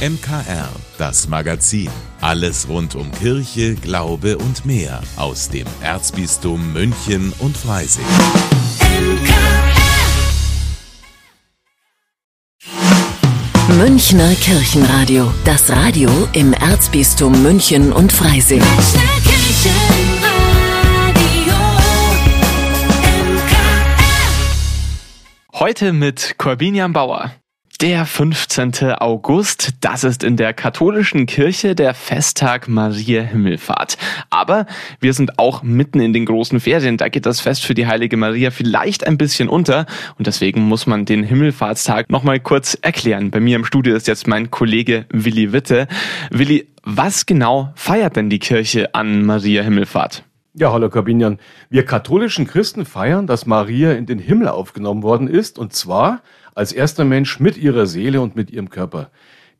MKR, das Magazin. Alles rund um Kirche, Glaube und mehr aus dem Erzbistum München und Freising. Münchner Kirchenradio. Das Radio im Erzbistum München und Freising. Heute mit Corbinian Bauer. Der 15. August, das ist in der katholischen Kirche der Festtag Maria Himmelfahrt. Aber wir sind auch mitten in den großen Ferien, da geht das Fest für die heilige Maria vielleicht ein bisschen unter und deswegen muss man den Himmelfahrtstag nochmal kurz erklären. Bei mir im Studio ist jetzt mein Kollege Willi Witte. Willi, was genau feiert denn die Kirche an Maria Himmelfahrt? Ja, hallo Corbinian. Wir katholischen Christen feiern, dass Maria in den Himmel aufgenommen worden ist und zwar als erster Mensch mit ihrer Seele und mit ihrem Körper.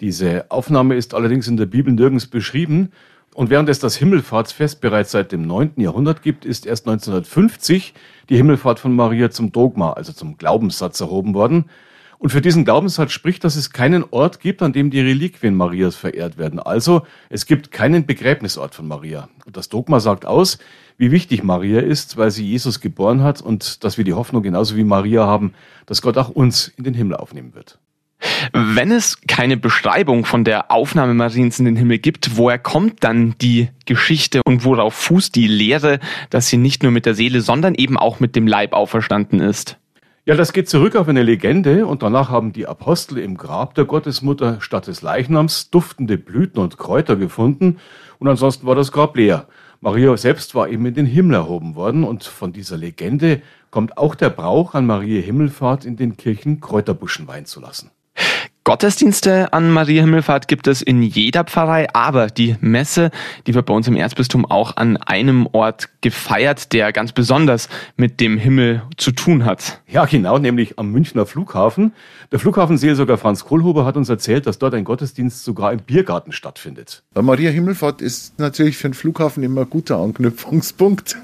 Diese Aufnahme ist allerdings in der Bibel nirgends beschrieben. Und während es das Himmelfahrtsfest bereits seit dem 9. Jahrhundert gibt, ist erst 1950 die Himmelfahrt von Maria zum Dogma, also zum Glaubenssatz erhoben worden. Und für diesen Glaubenssatz spricht, dass es keinen Ort gibt, an dem die Reliquien Marias verehrt werden. Also es gibt keinen Begräbnisort von Maria. Und das Dogma sagt aus, wie wichtig Maria ist, weil sie Jesus geboren hat und dass wir die Hoffnung genauso wie Maria haben, dass Gott auch uns in den Himmel aufnehmen wird. Wenn es keine Beschreibung von der Aufnahme Mariens in den Himmel gibt, woher kommt dann die Geschichte und worauf fußt die Lehre, dass sie nicht nur mit der Seele, sondern eben auch mit dem Leib auferstanden ist? Ja, das geht zurück auf eine Legende und danach haben die Apostel im Grab der Gottesmutter statt des Leichnams duftende Blüten und Kräuter gefunden und ansonsten war das Grab leer. Maria selbst war eben in den Himmel erhoben worden und von dieser Legende kommt auch der Brauch, an Maria Himmelfahrt in den Kirchen Kräuterbuschen weihen zu lassen. Gottesdienste an Maria Himmelfahrt gibt es in jeder Pfarrei, aber die Messe, die wird bei uns im Erzbistum auch an einem Ort gefeiert, der ganz besonders mit dem Himmel zu tun hat. Ja, genau, nämlich am Münchner Flughafen. Der Flughafenseelsorger Franz Kohlhuber hat uns erzählt, dass dort ein Gottesdienst sogar im Biergarten stattfindet. Maria Himmelfahrt ist natürlich für den Flughafen immer ein guter Anknüpfungspunkt.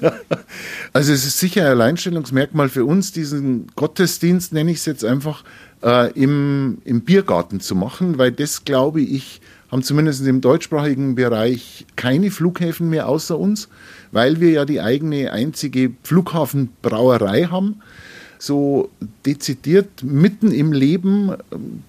also es ist sicher ein Alleinstellungsmerkmal für uns, diesen Gottesdienst, nenne ich es jetzt einfach, äh, im, im Biergarten zu machen, weil das, glaube ich, haben zumindest im deutschsprachigen Bereich keine Flughäfen mehr außer uns, weil wir ja die eigene einzige Flughafenbrauerei haben. So dezidiert mitten im Leben,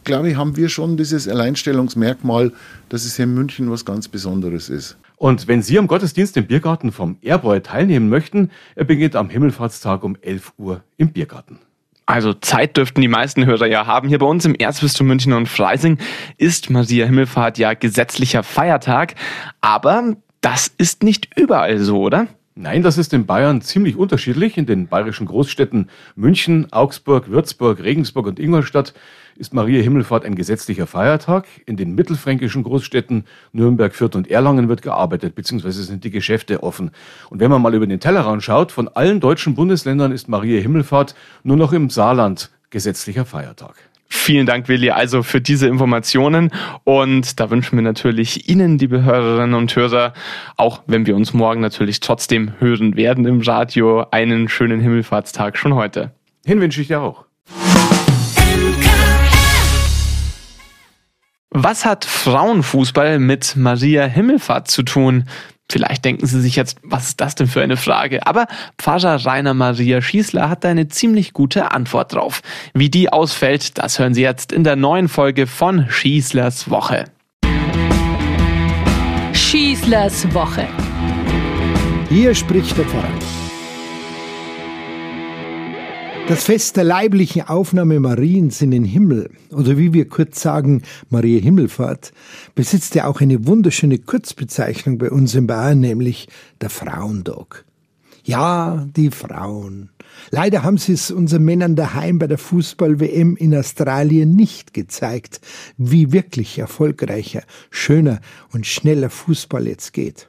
glaube ich, haben wir schon dieses Alleinstellungsmerkmal, dass es hier in München was ganz Besonderes ist. Und wenn Sie am Gottesdienst im Biergarten vom Airboy teilnehmen möchten, er beginnt am Himmelfahrtstag um 11 Uhr im Biergarten. Also Zeit dürften die meisten Hörer ja haben. Hier bei uns im Erzbistum München und Freising ist Maria Himmelfahrt ja gesetzlicher Feiertag. Aber das ist nicht überall so, oder? Nein, das ist in Bayern ziemlich unterschiedlich. In den bayerischen Großstädten München, Augsburg, Würzburg, Regensburg und Ingolstadt ist Maria Himmelfahrt ein gesetzlicher Feiertag. In den mittelfränkischen Großstädten Nürnberg, Fürth und Erlangen wird gearbeitet, beziehungsweise sind die Geschäfte offen. Und wenn man mal über den Tellerrand schaut, von allen deutschen Bundesländern ist Maria Himmelfahrt nur noch im Saarland gesetzlicher Feiertag. Vielen Dank, Willi, also für diese Informationen. Und da wünschen wir natürlich Ihnen, liebe Hörerinnen und Hörer, auch wenn wir uns morgen natürlich trotzdem hören werden im Radio, einen schönen Himmelfahrtstag schon heute. Hin wünsche ich dir auch. Was hat Frauenfußball mit Maria Himmelfahrt zu tun? Vielleicht denken Sie sich jetzt, was ist das denn für eine Frage? Aber Pfarrer Rainer Maria Schießler hat da eine ziemlich gute Antwort drauf. Wie die ausfällt, das hören Sie jetzt in der neuen Folge von Schießlers Woche. Schießlers Woche. Hier spricht der Pfarrer. Das Fest der leiblichen Aufnahme Mariens in den Himmel, oder wie wir kurz sagen, Maria Himmelfahrt, besitzt ja auch eine wunderschöne Kurzbezeichnung bei uns in Bayern, nämlich der Frauendog. Ja, die Frauen. Leider haben sie es unseren Männern daheim bei der Fußball-WM in Australien nicht gezeigt, wie wirklich erfolgreicher, schöner und schneller Fußball jetzt geht.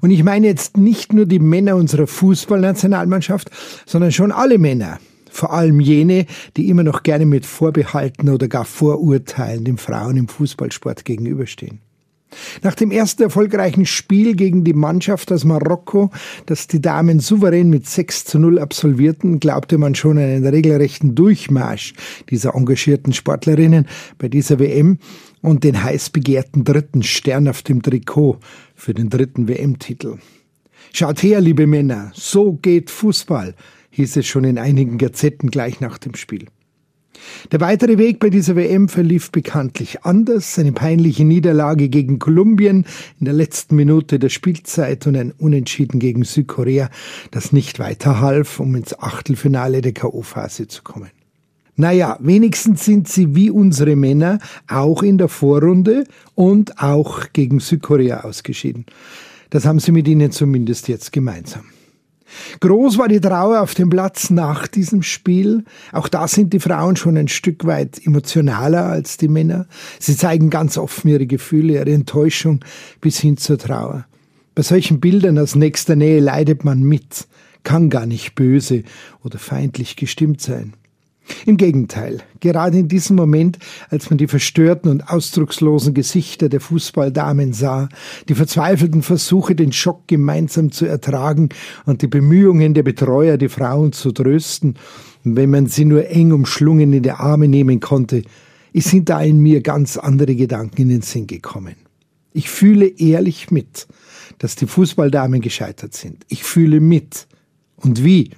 Und ich meine jetzt nicht nur die Männer unserer Fußballnationalmannschaft, sondern schon alle Männer, vor allem jene, die immer noch gerne mit Vorbehalten oder gar Vorurteilen den Frauen im Fußballsport gegenüberstehen. Nach dem ersten erfolgreichen Spiel gegen die Mannschaft aus Marokko, das die Damen souverän mit 6 zu 0 absolvierten, glaubte man schon einen regelrechten Durchmarsch dieser engagierten Sportlerinnen bei dieser WM. und den heiß begehrten dritten Stern auf dem Trikot für den dritten WM-Titel. Schaut her, liebe Männer, so geht Fußball, hieß es schon in einigen Gazetten gleich nach dem Spiel. Der weitere Weg bei dieser WM verlief bekanntlich anders. Eine peinliche Niederlage gegen Kolumbien in der letzten Minute der Spielzeit und ein Unentschieden gegen Südkorea, das nicht weiter half, um ins Achtelfinale der K.O.-Phase zu kommen. Naja, wenigstens sind sie wie unsere Männer auch in der Vorrunde und auch gegen Südkorea ausgeschieden. Das haben sie mit ihnen zumindest jetzt gemeinsam. Groß war die Trauer auf dem Platz nach diesem Spiel. Auch da sind die Frauen schon ein Stück weit emotionaler als die Männer. Sie zeigen ganz offen ihre Gefühle, ihre Enttäuschung bis hin zur Trauer. Bei solchen Bildern aus nächster Nähe leidet man mit, kann gar nicht böse oder feindlich gestimmt sein. Im Gegenteil, gerade in diesem Moment, als man die verstörten und ausdruckslosen Gesichter der Fußballdamen sah, die verzweifelten Versuche, den Schock gemeinsam zu ertragen und die Bemühungen der Betreuer, die Frauen zu trösten, wenn man sie nur eng umschlungen in die Arme nehmen konnte, sind da in mir ganz andere Gedanken in den Sinn gekommen. Ich fühle ehrlich mit, dass die Fußballdamen gescheitert sind. Ich fühle mit. Und wie?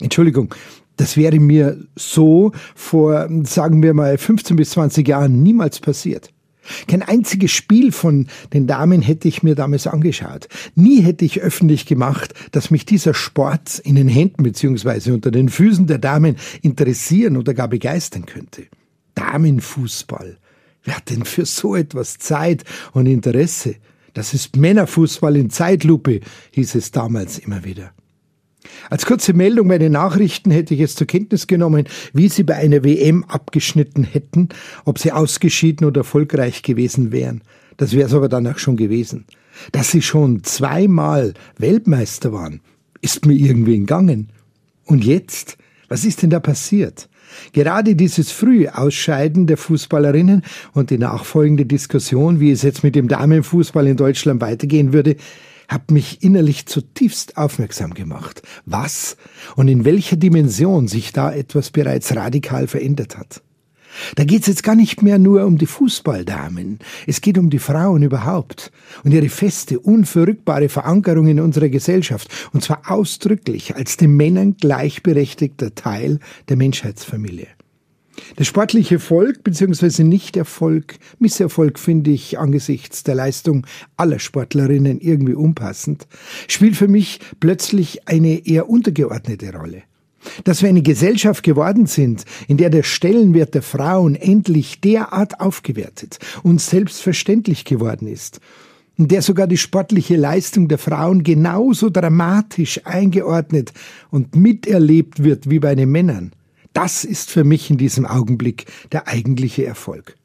Entschuldigung, das wäre mir so vor, sagen wir mal, 15 bis 20 Jahren niemals passiert. Kein einziges Spiel von den Damen hätte ich mir damals angeschaut. Nie hätte ich öffentlich gemacht, dass mich dieser Sport in den Händen bzw. unter den Füßen der Damen interessieren oder gar begeistern könnte. Damenfußball. Wer hat denn für so etwas Zeit und Interesse? Das ist Männerfußball in Zeitlupe, hieß es damals immer wieder. Als kurze Meldung bei den Nachrichten hätte ich es zur Kenntnis genommen, wie sie bei einer WM abgeschnitten hätten, ob sie ausgeschieden oder erfolgreich gewesen wären. Das wäre es aber danach schon gewesen. Dass sie schon zweimal Weltmeister waren, ist mir irgendwie entgangen. Und jetzt? Was ist denn da passiert? Gerade dieses frühe Ausscheiden der Fußballerinnen und die nachfolgende Diskussion, wie es jetzt mit dem Damenfußball in Deutschland weitergehen würde, hat mich innerlich zutiefst aufmerksam gemacht, was und in welcher Dimension sich da etwas bereits radikal verändert hat. Da geht's jetzt gar nicht mehr nur um die Fußballdamen, es geht um die Frauen überhaupt und ihre feste, unverrückbare Verankerung in unserer Gesellschaft, und zwar ausdrücklich als den Männern gleichberechtigter Teil der Menschheitsfamilie. Der sportliche Erfolg bzw. Nicht-Erfolg, Misserfolg finde ich angesichts der Leistung aller Sportlerinnen irgendwie unpassend, spielt für mich plötzlich eine eher untergeordnete Rolle. Dass wir eine Gesellschaft geworden sind, in der der Stellenwert der Frauen endlich derart aufgewertet und selbstverständlich geworden ist, in der sogar die sportliche Leistung der Frauen genauso dramatisch eingeordnet und miterlebt wird wie bei den Männern, das ist für mich in diesem Augenblick der eigentliche Erfolg.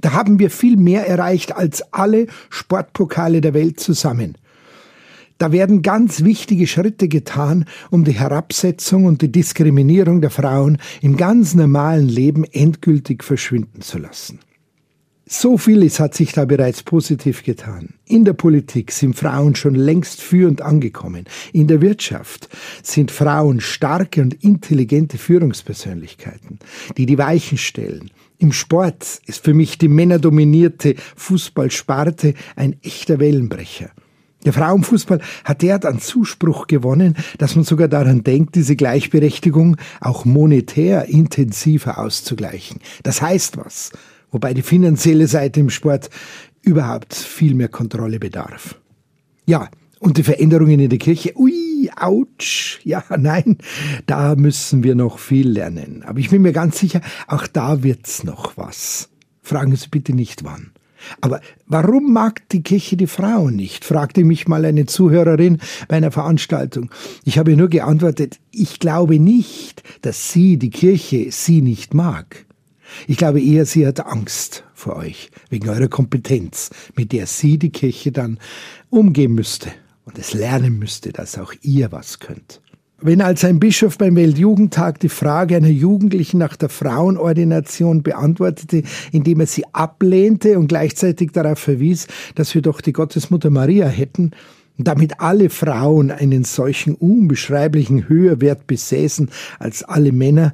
Da haben wir viel mehr erreicht als alle Sportpokale der Welt zusammen. Da werden ganz wichtige Schritte getan, um die Herabsetzung und die Diskriminierung der Frauen im ganz normalen Leben endgültig verschwinden zu lassen. So vieles hat sich da bereits positiv getan. In der Politik sind Frauen schon längst führend angekommen. In der Wirtschaft sind Frauen starke und intelligente Führungspersönlichkeiten, die die Weichen stellen. Im Sport ist für mich die männerdominierte Fußballsparte ein echter Wellenbrecher. Der Frauenfußball hat derart an Zuspruch gewonnen, dass man sogar daran denkt, diese Gleichberechtigung auch monetär intensiver auszugleichen. Das heißt was? Wobei die finanzielle Seite im Sport überhaupt viel mehr Kontrolle bedarf. Ja, und die Veränderungen in der Kirche, ui, ouch, ja, nein, da müssen wir noch viel lernen. Aber ich bin mir ganz sicher, auch da wird's noch was. Fragen Sie bitte nicht wann. Aber warum mag die Kirche die Frauen nicht? fragte mich mal eine Zuhörerin bei einer Veranstaltung. Ich habe nur geantwortet, ich glaube nicht, dass sie, die Kirche, sie nicht mag. Ich glaube eher, sie hat Angst vor euch, wegen eurer Kompetenz, mit der sie die Kirche dann umgehen müsste und es lernen müsste, dass auch ihr was könnt. Wenn als ein Bischof beim Weltjugendtag die Frage einer Jugendlichen nach der Frauenordination beantwortete, indem er sie ablehnte und gleichzeitig darauf verwies, dass wir doch die Gottesmutter Maria hätten, und damit alle Frauen einen solchen unbeschreiblichen Höherwert besäßen als alle Männer,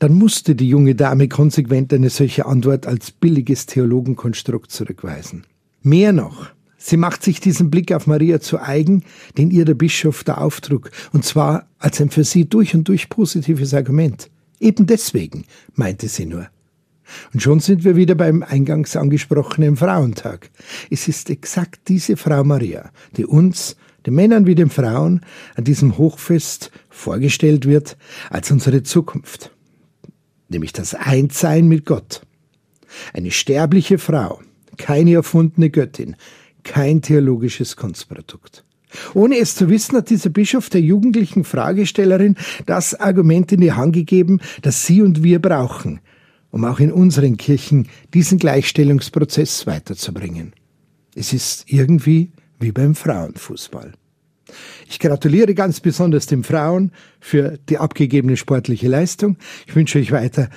dann musste die junge Dame konsequent eine solche Antwort als billiges Theologenkonstrukt zurückweisen. Mehr noch, sie macht sich diesen Blick auf Maria zu eigen, den ihr der Bischof da auftrug, und zwar als ein für sie durch und durch positives Argument. Eben deswegen, meinte sie nur. Und schon sind wir wieder beim eingangs angesprochenen Frauentag. Es ist exakt diese Frau Maria, die uns, den Männern wie den Frauen, an diesem Hochfest vorgestellt wird als unsere Zukunft. Nämlich das Einssein mit Gott. Eine sterbliche Frau, keine erfundene Göttin, kein theologisches Kunstprodukt. Ohne es zu wissen, hat dieser Bischof der jugendlichen Fragestellerin das Argument in die Hand gegeben, das sie und wir brauchen, um auch in unseren Kirchen diesen Gleichstellungsprozess weiterzubringen. Es ist irgendwie wie beim Frauenfußball. Ich gratuliere ganz besonders den Frauen für die abgegebene sportliche Leistung. Ich wünsche euch weiter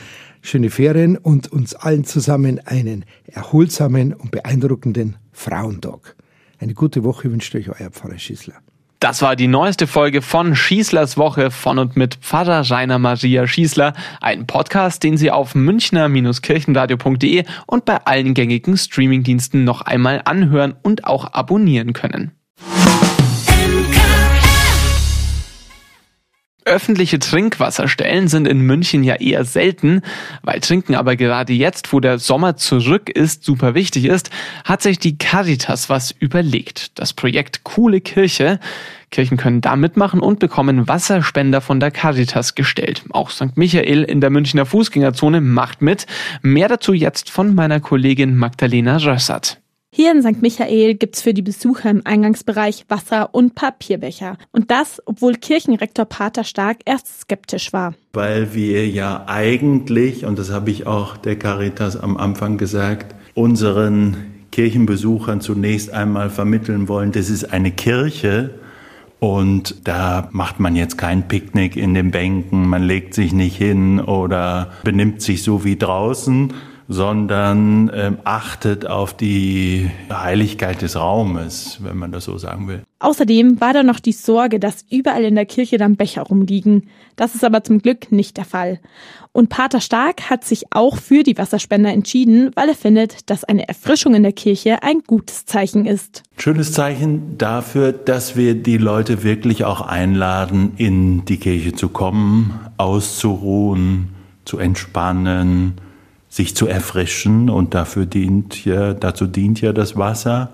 schöne Ferien und uns allen zusammen einen erholsamen und beeindruckenden Frauentag. Eine gute Woche wünscht euch euer Pfarrer Schießler. Das war die neueste Folge von Schießlers Woche von und mit Pfarrer Rainer Maria Schießler, ein Podcast, den Sie auf münchner-kirchenradio.de und bei allen gängigen Streamingdiensten noch einmal anhören und auch abonnieren können. Öffentliche Trinkwasserstellen sind in München ja eher selten, weil Trinken aber gerade jetzt, wo der Sommer zurück ist, super wichtig ist, hat sich die Caritas was überlegt. Das Projekt Coole Kirche. Kirchen können da mitmachen und bekommen Wasserspender von der Caritas gestellt. Auch St. Michael in der Münchner Fußgängerzone macht mit. Mehr dazu jetzt von meiner Kollegin Magdalena Rössert. Hier in St. Michael gibt's für die Besucher im Eingangsbereich Wasser und Papierbecher. Und das, obwohl Kirchenrektor Pater Stark erst skeptisch war. Weil wir ja eigentlich, und das habe ich auch der Caritas am Anfang gesagt, unseren Kirchenbesuchern zunächst einmal vermitteln wollen, das ist eine Kirche, und da macht man jetzt kein Picknick in den Bänken, man legt sich nicht hin oder benimmt sich so wie draußen, sondern ähm, achtet auf die Heiligkeit des Raumes, wenn man das so sagen will. Außerdem war da noch die Sorge, dass überall in der Kirche dann Becher rumliegen. Das ist aber zum Glück nicht der Fall. Und Pater Stark hat sich auch für die Wasserspender entschieden, weil er findet, dass eine Erfrischung in der Kirche ein gutes Zeichen ist. Schönes Zeichen dafür, dass wir die Leute wirklich auch einladen, in die Kirche zu kommen, auszuruhen, zu entspannen, sich zu erfrischen und dafür dient ja, dazu dient ja das Wasser.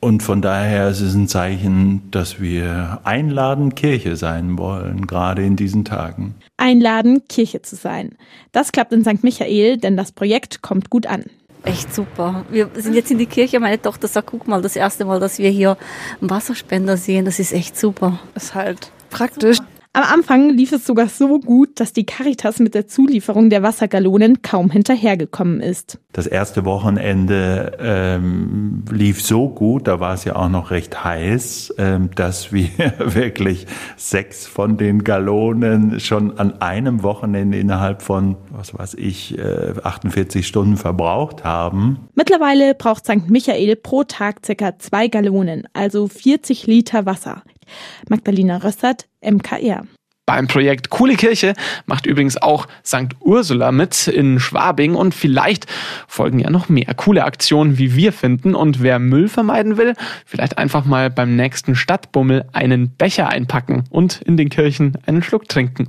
Und von daher ist es ein Zeichen, dass wir einladen, Kirche sein wollen, gerade in diesen Tagen. Einladen, Kirche zu sein. Das klappt in St. Michael, denn das Projekt kommt gut an. Echt super. Wir sind jetzt in die Kirche. Meine Tochter sagt, guck mal, das erste Mal, dass wir hier einen Wasserspender sehen, das ist echt super. Ist halt praktisch. Super. Am Anfang lief es sogar so gut, dass die Caritas mit der Zulieferung der Wassergallonen kaum hinterhergekommen ist. Das erste Wochenende ähm, lief so gut, da war es ja auch noch recht heiß, ähm, dass wir wirklich sechs von den Gallonen schon an einem Wochenende innerhalb von, was weiß ich, äh, 48 Stunden verbraucht haben. Mittlerweile braucht St. Michael pro Tag circa zwei Gallonen, also 40 Liter Wasser. Magdalena Rössert, MKR. Beim Projekt Coole Kirche macht übrigens auch St. Ursula mit in Schwabing und vielleicht folgen ja noch mehr coole Aktionen, wie wir finden. Und wer Müll vermeiden will, vielleicht einfach mal beim nächsten Stadtbummel einen Becher einpacken und in den Kirchen einen Schluck trinken.